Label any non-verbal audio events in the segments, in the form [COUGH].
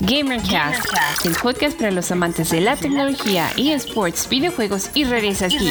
GamerCast, el podcast para los amantes de la tecnología, eSports, videojuegos y redes aquí.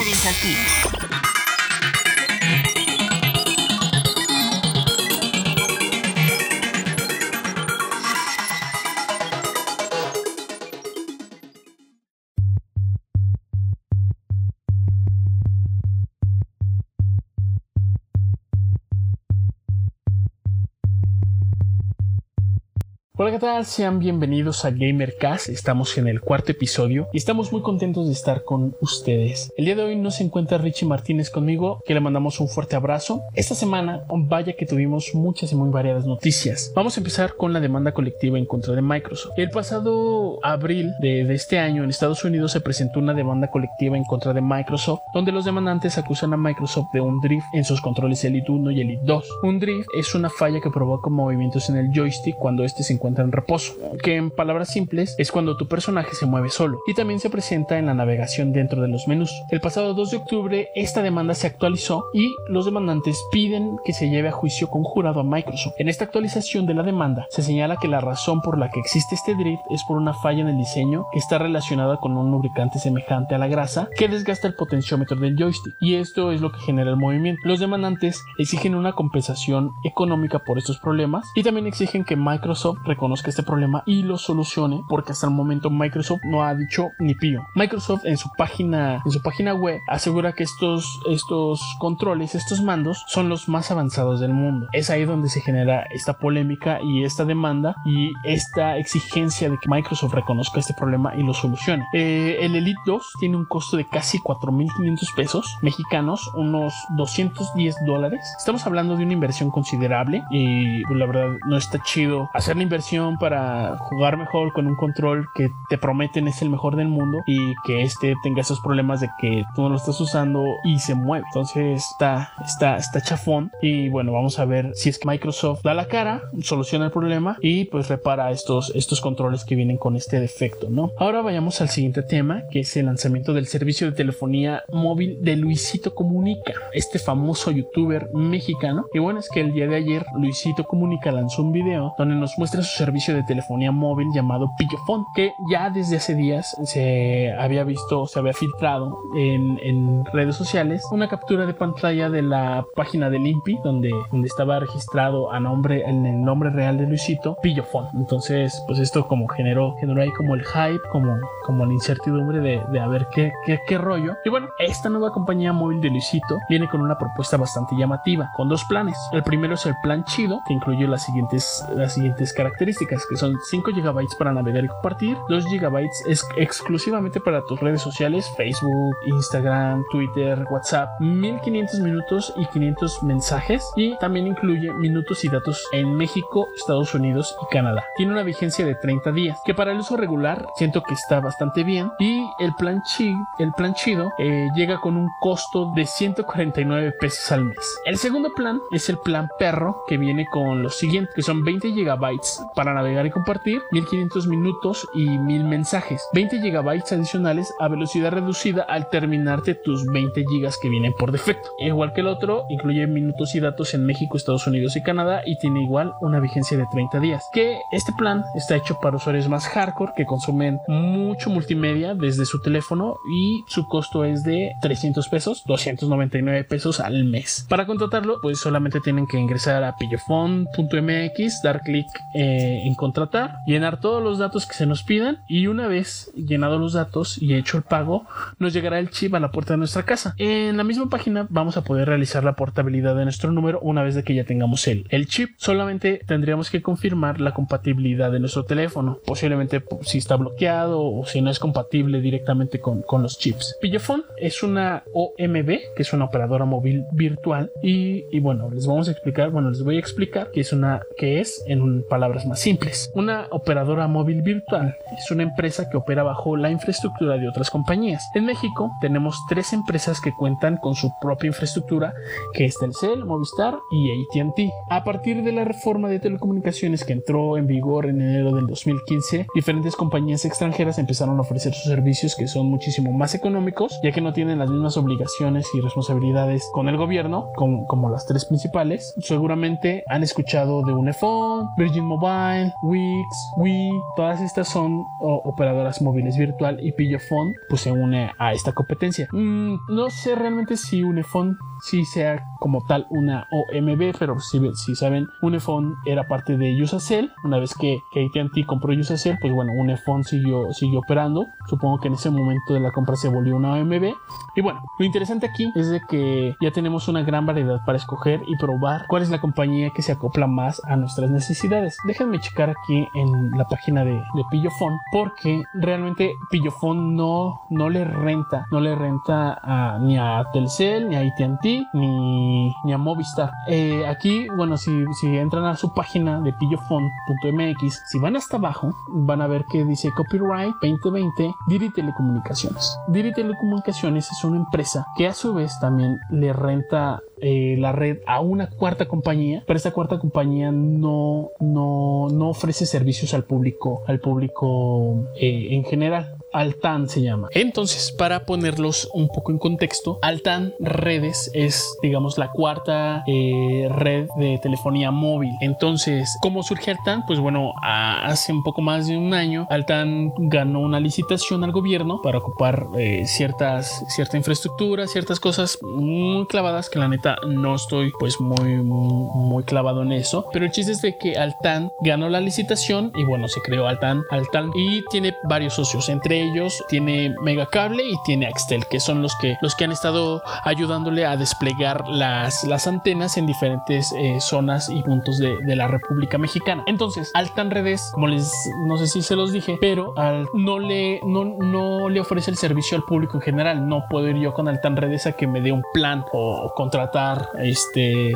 Hola, ¿qué? Sean bienvenidos a GamerCast. Estamos en el cuarto episodio y estamos muy contentos de estar con ustedes. El día de hoy no se encuentra Richie Martínez conmigo, que le mandamos un fuerte abrazo. Esta semana, vaya que tuvimos muchas y muy variadas noticias. Vamos a empezar con la demanda colectiva en contra de Microsoft. El pasado abril de, de este año en Estados Unidos se presentó una demanda colectiva en contra de Microsoft, donde los demandantes acusan a Microsoft de un drift en sus controles Elite 1 y Elite 2. Un drift es una falla que provoca movimientos en el joystick cuando este se encuentra en reposo, que en palabras simples es cuando tu personaje se mueve solo y también se presenta en la navegación dentro de los menús. El pasado 2 de octubre esta demanda se actualizó y los demandantes piden que se lleve a juicio conjurado a Microsoft. En esta actualización de la demanda se señala que la razón por la que existe este drift es por una falla en el diseño que está relacionada con un lubricante semejante a la grasa que desgasta el potenciómetro del joystick y esto es lo que genera el movimiento. Los demandantes exigen una compensación económica por estos problemas y también exigen que Microsoft reconozca este problema y lo solucione porque hasta el momento Microsoft no ha dicho ni pío. Microsoft en su página en su página web asegura que estos estos controles, estos mandos son los más avanzados del mundo. Es ahí donde se genera esta polémica y esta demanda y esta exigencia de que Microsoft reconozca este problema y lo solucione. Eh, el Elite 2 tiene un costo de casi 4.500 pesos mexicanos, unos 210 dólares. Estamos hablando de una inversión considerable y la verdad no está chido hacer la inversión para jugar mejor con un control que te prometen es el mejor del mundo y que este tenga esos problemas de que tú no lo estás usando y se mueve. Entonces está, está, está chafón. Y bueno, vamos a ver si es que Microsoft da la cara, soluciona el problema y pues repara estos, estos controles que vienen con este defecto, ¿no? Ahora vayamos al siguiente tema, que es el lanzamiento del servicio de telefonía móvil de Luisito Comunica, este famoso youtuber mexicano. Y bueno, es que el día de ayer Luisito Comunica lanzó un video donde nos muestra su servicio de telefonía móvil llamado Pillofon, que ya desde hace días se había visto, se había filtrado en, redes sociales una captura de pantalla de la página del INPI, donde, donde estaba registrado a nombre, en el nombre real de Luisito, Pillofon. Entonces, pues esto como generó, generó ahí como el hype, como, como la incertidumbre de, de a ver qué, qué, qué rollo. Y bueno, esta nueva compañía móvil de Luisito viene con una propuesta bastante llamativa, con dos planes. El primero es el plan chido, que incluye las siguientes, las siguientes características que son 5 GB para navegar y compartir, 2 GB es exclusivamente para tus redes sociales, Facebook, Instagram, Twitter, WhatsApp, 1500 minutos y 500 mensajes y también incluye minutos y datos en México, Estados Unidos y Canadá. Tiene una vigencia de 30 días, que para el uso regular siento que está bastante bien y el plan, chi, el plan chido eh, llega con un costo de 149 pesos al mes. El segundo plan es el plan perro que viene con los siguientes, que son 20 GB para navegar y compartir, 1500 minutos y 1000 mensajes, 20 gigabytes adicionales a velocidad reducida al terminarte tus 20 gigas que vienen por defecto. Igual que el otro, incluye minutos y datos en México, Estados Unidos y Canadá y tiene igual una vigencia de 30 días. Que este plan está hecho para usuarios más hardcore que consumen mucho multimedia desde su teléfono y su costo es de 300 pesos, 299 pesos al mes. Para contratarlo, pues solamente tienen que ingresar a pillofon.mx, dar clic eh, en contratar, llenar todos los datos que se nos pidan y una vez llenados los datos y hecho el pago, nos llegará el chip a la puerta de nuestra casa. En la misma página vamos a poder realizar la portabilidad de nuestro número una vez de que ya tengamos el, el chip. Solamente tendríamos que confirmar la compatibilidad de nuestro teléfono, posiblemente si está bloqueado o si no es compatible directamente con, con los chips. Pillofon es una OMB, que es una operadora móvil virtual y, y bueno, les vamos a explicar, bueno, les voy a explicar qué es una, qué es en palabras más simples. Una operadora móvil virtual es una empresa que opera bajo la infraestructura de otras compañías. En México tenemos tres empresas que cuentan con su propia infraestructura, que es Telcel, Movistar y AT&T. A partir de la reforma de telecomunicaciones que entró en vigor en enero del 2015, diferentes compañías extranjeras empezaron a ofrecer sus servicios que son muchísimo más económicos, ya que no tienen las mismas obligaciones y responsabilidades con el gobierno como, las tres principales. Seguramente han escuchado de Unifone, Virgin Mobile, Wix, Wii, todas estas son operadoras móviles virtual y Pillofon pues se une a esta competencia. Mm, no sé realmente si Unifone si sea como tal una OMB, pero si, si saben, Unifone era parte de Usacell. Una vez que, que AT&T compró Usacell, pues bueno, Unifone siguió, siguió operando. Supongo que en ese momento de la compra se volvió una OMB. Y bueno, lo interesante aquí es de que ya tenemos una gran variedad para escoger y probar cuál es la compañía que se acopla más a nuestras necesidades. Déjenme checar aquí en la página de, de Pillofone, porque realmente Pillofone no, no le renta, no le renta ni a Telcel ni a AT&T ni, ni a Movistar. Eh, aquí, bueno, si, si entran a su página de pillofon.mx, si van hasta abajo, van a ver que dice Copyright 2020 Diri Telecomunicaciones. Diri Telecomunicaciones es una empresa que a su vez también le renta eh, la red a una cuarta compañía, pero esta cuarta compañía no, no, no ofrece servicios al público, al público eh, en general. Altan se llama. Entonces, para ponerlos un poco en contexto, Altan Redes es, digamos, la cuarta eh, red de telefonía móvil. Entonces, ¿cómo surge Altan? Pues bueno, hace un poco más de un año, Altan ganó una licitación al gobierno para ocupar eh, ciertas, cierta infraestructura, ciertas cosas muy clavadas que la neta no estoy pues muy, muy, clavado en eso. Pero el chiste es de que Altan ganó la licitación y bueno, se creó Altan, Altan y tiene varios socios, entre ellos tiene Megacable y tiene Axtel, que son los que, los que han estado ayudándole a desplegar las, las antenas en diferentes eh, zonas y puntos de, de, la República Mexicana. Entonces, Altan Redes, como les, no sé si se los dije, pero al, no, le, no, no le ofrece el servicio al público en general. No puedo ir yo con Altan Redes a que me dé un plan o contratar este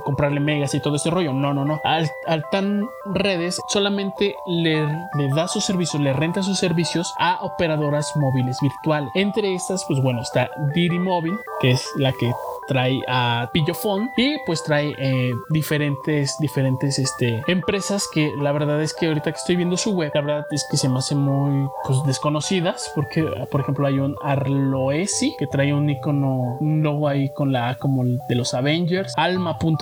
comprarle megas y todo ese rollo. No, no, no. Al, Altan Redes solamente le, da sus servicios, le renta sus servicios a operadoras móviles virtuales. Entre estas, pues bueno, está Diri Móvil, que es la que trae a Pillofon y pues trae eh, diferentes, diferentes este, empresas que la verdad es que ahorita que estoy viendo su web, la verdad es que se me hacen muy pues, desconocidas porque por ejemplo hay un Arloesi que trae un icono, un logo ahí con la como de los Avengers,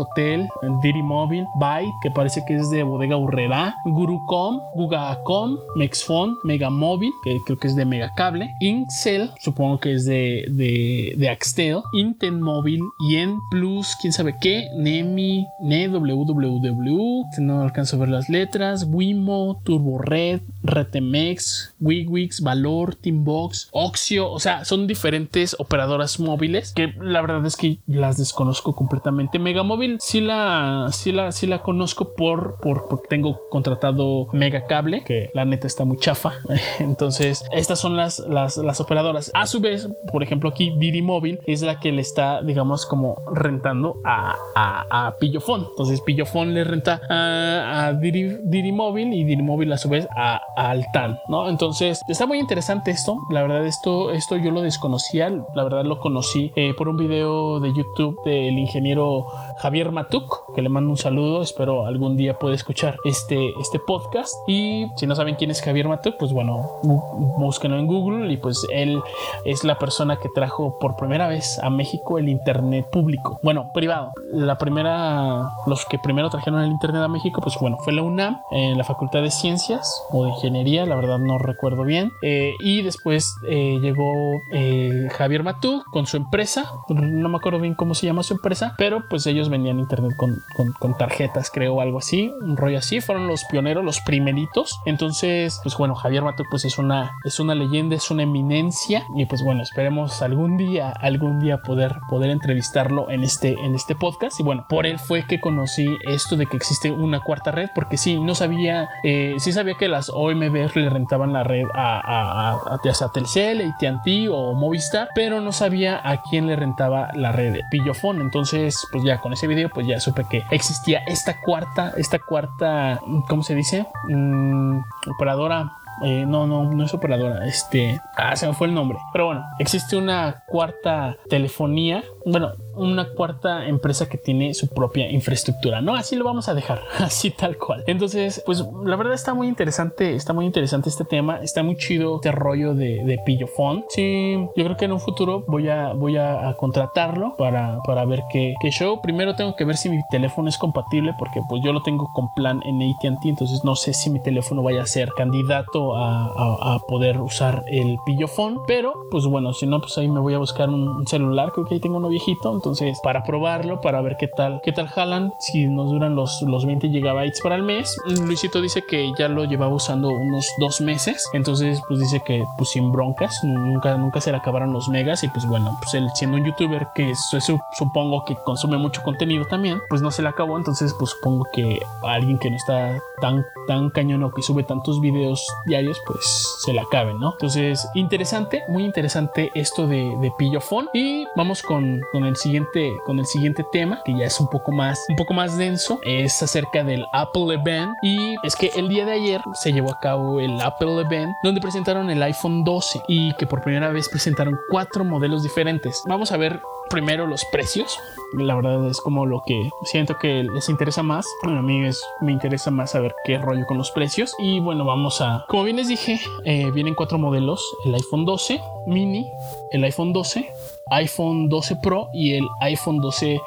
Alma.tel, Diri Móvil, Byte que parece que es de Bodega Urrera, Gurucom, Gugacom, Mexfon, Megamóvil que creo que es de Megacable, Incel, supongo que es de, de, de Axtel, Intenmóvil y en Plus, quién sabe qué, Nemi, Ne, www, no alcanzo a ver las letras, Wimo, Turbo Red, Retemex, Wigwix, Valor, Teambox, Oxio, o sea, son diferentes operadoras móviles que la verdad es que las desconozco completamente. Megamóvil sí la, sí la, sí la conozco por, por, tengo contratado Megacable, que la neta está muy chafa. [LAUGHS] Entonces, estas son las, las, las operadoras. A su vez, por ejemplo, aquí Didi Móvil es la que le está, digamos, como rentando a, a, Pillofón. Entonces Pillofón le renta a, a Diri, Móvil y Diri Móvil a su vez a, Altan, ¿no? Entonces está muy interesante esto. La verdad esto, esto yo lo desconocía. La verdad lo conocí eh, por un video de YouTube del ingeniero Javier Matuk, que le mando un saludo. Espero algún día pueda escuchar este, este podcast. Y si no saben quién es Javier Matuk, pues bueno, búsquenlo en Google y pues él es la persona que trajo por primera vez a México el internet público, bueno, privado. La primera, los que primero trajeron el internet a México, pues bueno, fue la UNAM, en la Facultad de Ciencias o de Ingeniería, la verdad no recuerdo bien. Eh, y después eh, llegó eh, Javier Matú con su empresa, no me acuerdo bien cómo se llama su empresa, pero pues ellos vendían internet con, con, tarjetas, creo, algo así, un rollo así. Fueron los pioneros, los primeritos. Entonces, pues bueno, Javier Matú pues es una, es una leyenda, es una eminencia. Y pues bueno, esperemos algún día, algún día poder, poder entrevistarlo en este, en este podcast. Y bueno, por él fue que conocí esto de que existe una cuarta red, porque sí, no sabía, eh, sí sabía que las OMB le rentaban la red a, a, a, a Telcel, AT&T o Movistar, pero no sabía a quién le rentaba la red de Pillofón. Entonces, pues ya con ese video, pues ya supe que existía esta cuarta, esta cuarta, ¿cómo se dice? Mm, operadora eh, no, no, no es operadora. Este, ah, se me fue el nombre. Pero bueno, existe una cuarta telefonía, bueno, una cuarta empresa que tiene su propia infraestructura, ¿no? Así lo vamos a dejar, [LAUGHS] así tal cual. Entonces, pues la verdad está muy interesante, está muy interesante este tema, está muy chido este rollo de, de Pillofón. Sí, yo creo que en un futuro voy a, voy a, contratarlo para, para ver qué, qué, show. Primero tengo que ver si mi teléfono es compatible porque pues yo lo tengo con plan en AT&T, entonces no sé si mi teléfono vaya a ser candidato a, a, poder usar el Pillofón, pero pues bueno, si no, pues ahí me voy a buscar un, celular, creo que ahí tengo uno entonces para probarlo, para ver qué tal, qué tal jalan, si nos duran los, los 20 gigabytes para el mes. Luisito dice que ya lo llevaba usando unos dos meses, entonces pues dice que pues sin broncas, nunca, nunca se le acabaron los megas y pues bueno, pues él siendo un youtuber que supongo que consume mucho contenido también, pues no se le acabó, entonces pues supongo que alguien que no está tan, tan cañón o que sube tantos videos diarios, pues se le acabe, ¿no? Entonces, interesante, muy interesante esto de, de Pillofón y vamos con, con, el siguiente, con el siguiente tema que ya es un poco más, un poco más denso, es acerca del Apple Event y es que el día de ayer se llevó a cabo el Apple Event donde presentaron el iPhone 12 y que por primera vez presentaron cuatro modelos diferentes. Vamos a ver primero los precios. La verdad es como lo que siento que les interesa más. Bueno, a mí me interesa más saber qué rollo con los precios. Y bueno, vamos a... Como bien les dije, eh, vienen cuatro modelos. El iPhone 12 mini, el iPhone 12, iPhone 12 Pro y el iPhone 12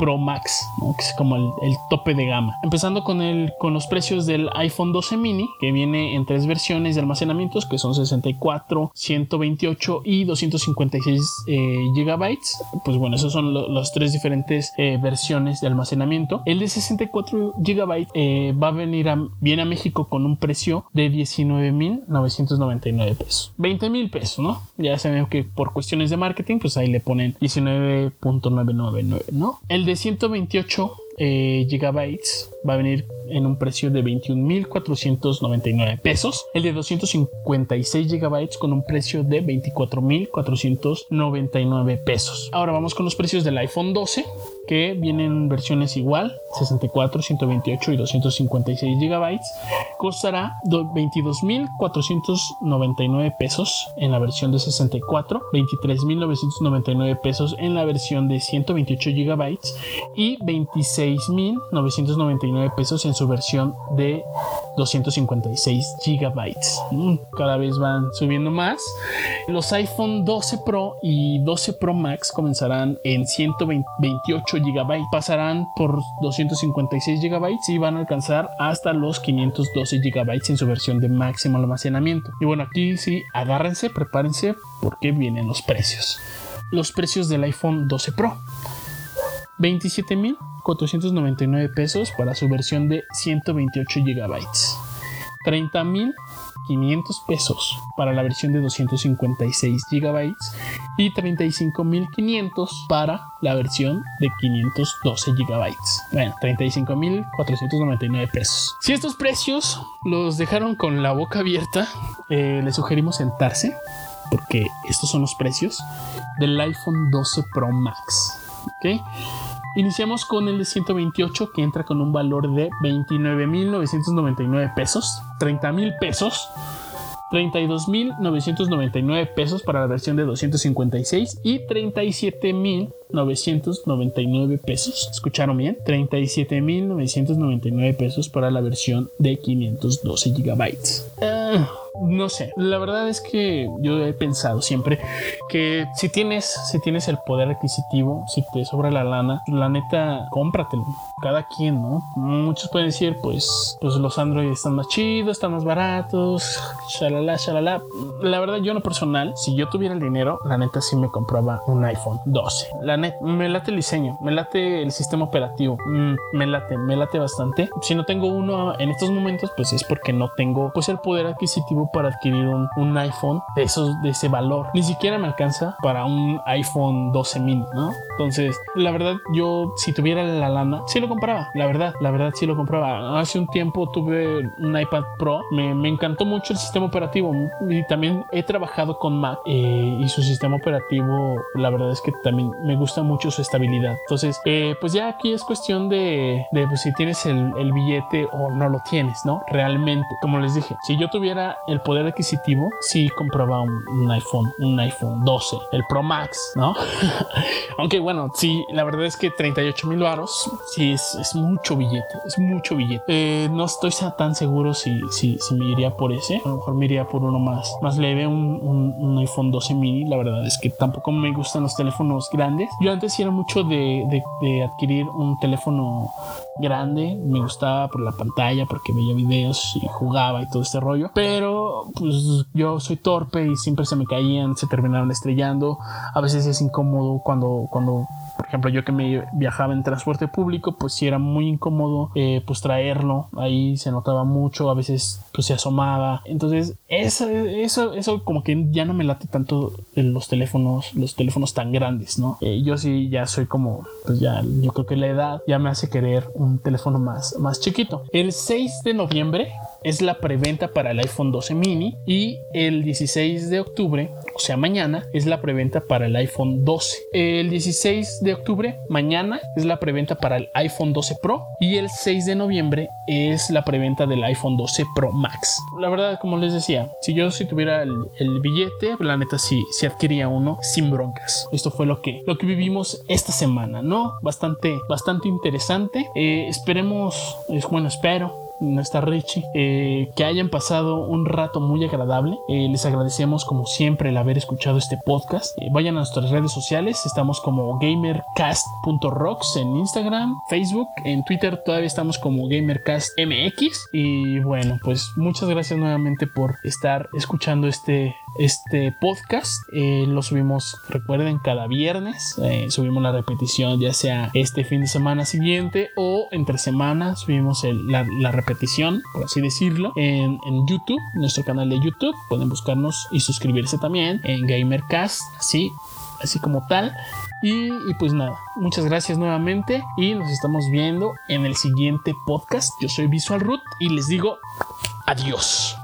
Pro Max, que es como el, tope de gama. Empezando con, el, con los precios del iPhone 12 mini, que viene en tres versiones de almacenamientos, que son 64, 128 y 256 eh, gigabytes. Pues bueno, esos son las tres diferentes eh, versiones de almacenamiento. El de 64 gigabytes eh, va a venir a, viene a México con un precio de 19.999 pesos. 20 mil pesos, ¿no? Ya saben que por cuestiones de marketing, pues ahí le ponen 19.999, ¿no? El de 128 eh, gigabytes va a venir en un precio de 21.499 pesos. El de 256 gigabytes con un precio de 24.499 pesos. Ahora vamos con los precios del iPhone 12 que vienen versiones igual 64, 128 y 256 gigabytes. Costará 22.499 pesos en la versión de 64, 23.999 pesos en la versión de 128 gigabytes y 26.999 pesos en su versión de 256 gigabytes. Mm, cada vez van subiendo más. Los iPhone 12 Pro y 12 Pro Max comenzarán en 128 gigabytes, pasarán por 256 gigabytes y van a alcanzar hasta los 512 gigabytes en su versión de máximo almacenamiento. Y bueno, aquí sí, agárrense, prepárense porque vienen los precios. Los precios del iPhone 12 Pro. 27.499 pesos para su versión de 128 GB. 30.500 pesos para la versión de 256 GB y 35.500 para la versión de 512 GB. Bueno, 35.499 pesos. Si estos precios los dejaron con la boca abierta, eh, les sugerimos sentarse porque estos son los precios del iPhone 12 Pro Max. ¿ok? Iniciamos con el de 128 que entra con un valor de 29.999 pesos, 30 mil pesos, 32.999 pesos para la versión de 256 y 37.999 pesos. ¿Escucharon bien? 37.999 pesos para la versión de 512 gigabytes. Ah, no sé, la verdad es que yo he pensado siempre que si tienes, si tienes el poder adquisitivo, si te sobra la lana, la neta, cómpratelo. Cada quien, ¿no? Muchos pueden decir, pues, pues los Android están más chidos, están más baratos, shalala, shalala. La verdad, yo en lo personal, si yo tuviera el dinero, la neta sí me compraba un iPhone 12. La neta, me late el diseño, me late el sistema operativo, mm, me late, me late bastante. Si no tengo uno en estos momentos, pues es porque no tengo, pues el poder adquisitivo para adquirir un, iPhone de, esos, de ese valor. Ni siquiera me alcanza para un iPhone 12 mini, ¿no? Entonces, la verdad, yo si tuviera la lana, sí lo compraba. La verdad, la verdad, sí lo compraba. Hace un tiempo tuve un iPad Pro. Me, me encantó mucho el sistema operativo y también he trabajado con Mac eh, y su sistema operativo, la verdad es que también me gusta mucho su estabilidad. Entonces, eh, pues ya aquí es cuestión de, de pues, si tienes el, el billete o no lo tienes, ¿no? Realmente, como les dije, si yo tuviera el poder adquisitivo, sí compraba un, iPhone, un iPhone 12, el Pro Max, ¿no? [LAUGHS] Aunque bueno, sí, la verdad es que 38 mil baros, sí es, es, mucho billete, es mucho billete. Eh, no estoy tan seguro si, si, si, me iría por ese, a lo mejor me iría por uno más, más leve, un, un, iPhone 12 mini, la verdad es que tampoco me gustan los teléfonos grandes. Yo antes era mucho de, de adquirir un teléfono grande, me gustaba por la pantalla porque veía videos y jugaba y todo este rollo, pero pues yo soy torpe y siempre se me caían, se terminaron estrellando, a veces es incómodo cuando, cuando ejemplo, yo que me viajaba en transporte público, pues sí era muy incómodo eh, pues traerlo. Ahí se notaba mucho, a veces pues se asomaba. Entonces, eso, eso, eso como que ya no me late tanto en los teléfonos, los teléfonos tan grandes, ¿no? Eh, yo sí ya soy como, pues ya, yo creo que la edad ya me hace querer un teléfono más, más chiquito. El 6 de noviembre es la preventa para el iPhone 12 mini y el 16 de octubre, o sea mañana, es la preventa para el iPhone 12. El 16 de octubre, mañana, es la preventa para el iPhone 12 Pro y el 6 de noviembre es la preventa del iPhone 12 Pro Max. La verdad, como les decía, si yo si tuviera el, billete, la neta sí, sí adquiría uno sin broncas. Esto fue lo que, lo que vivimos esta semana, ¿no? Bastante, bastante interesante. Eh, esperemos, es bueno, espero no está Richie, eh, que hayan pasado un rato muy agradable. Eh, les agradecemos como siempre el haber escuchado este podcast. Eh, vayan a nuestras redes sociales, estamos como gamercast.rocks en Instagram, Facebook, en Twitter todavía estamos como gamercastmx. Y bueno, pues muchas gracias nuevamente por estar escuchando este, este podcast. lo subimos, recuerden, cada viernes. subimos la repetición ya sea este fin de semana siguiente o entre semana subimos la, la repetición repetición, por así decirlo, en, YouTube, nuestro canal de YouTube. Pueden buscarnos y suscribirse también en Gamercast, así, así como tal. Y, y, pues nada, muchas gracias nuevamente y nos estamos viendo en el siguiente podcast. Yo soy Visual Root y les digo adiós.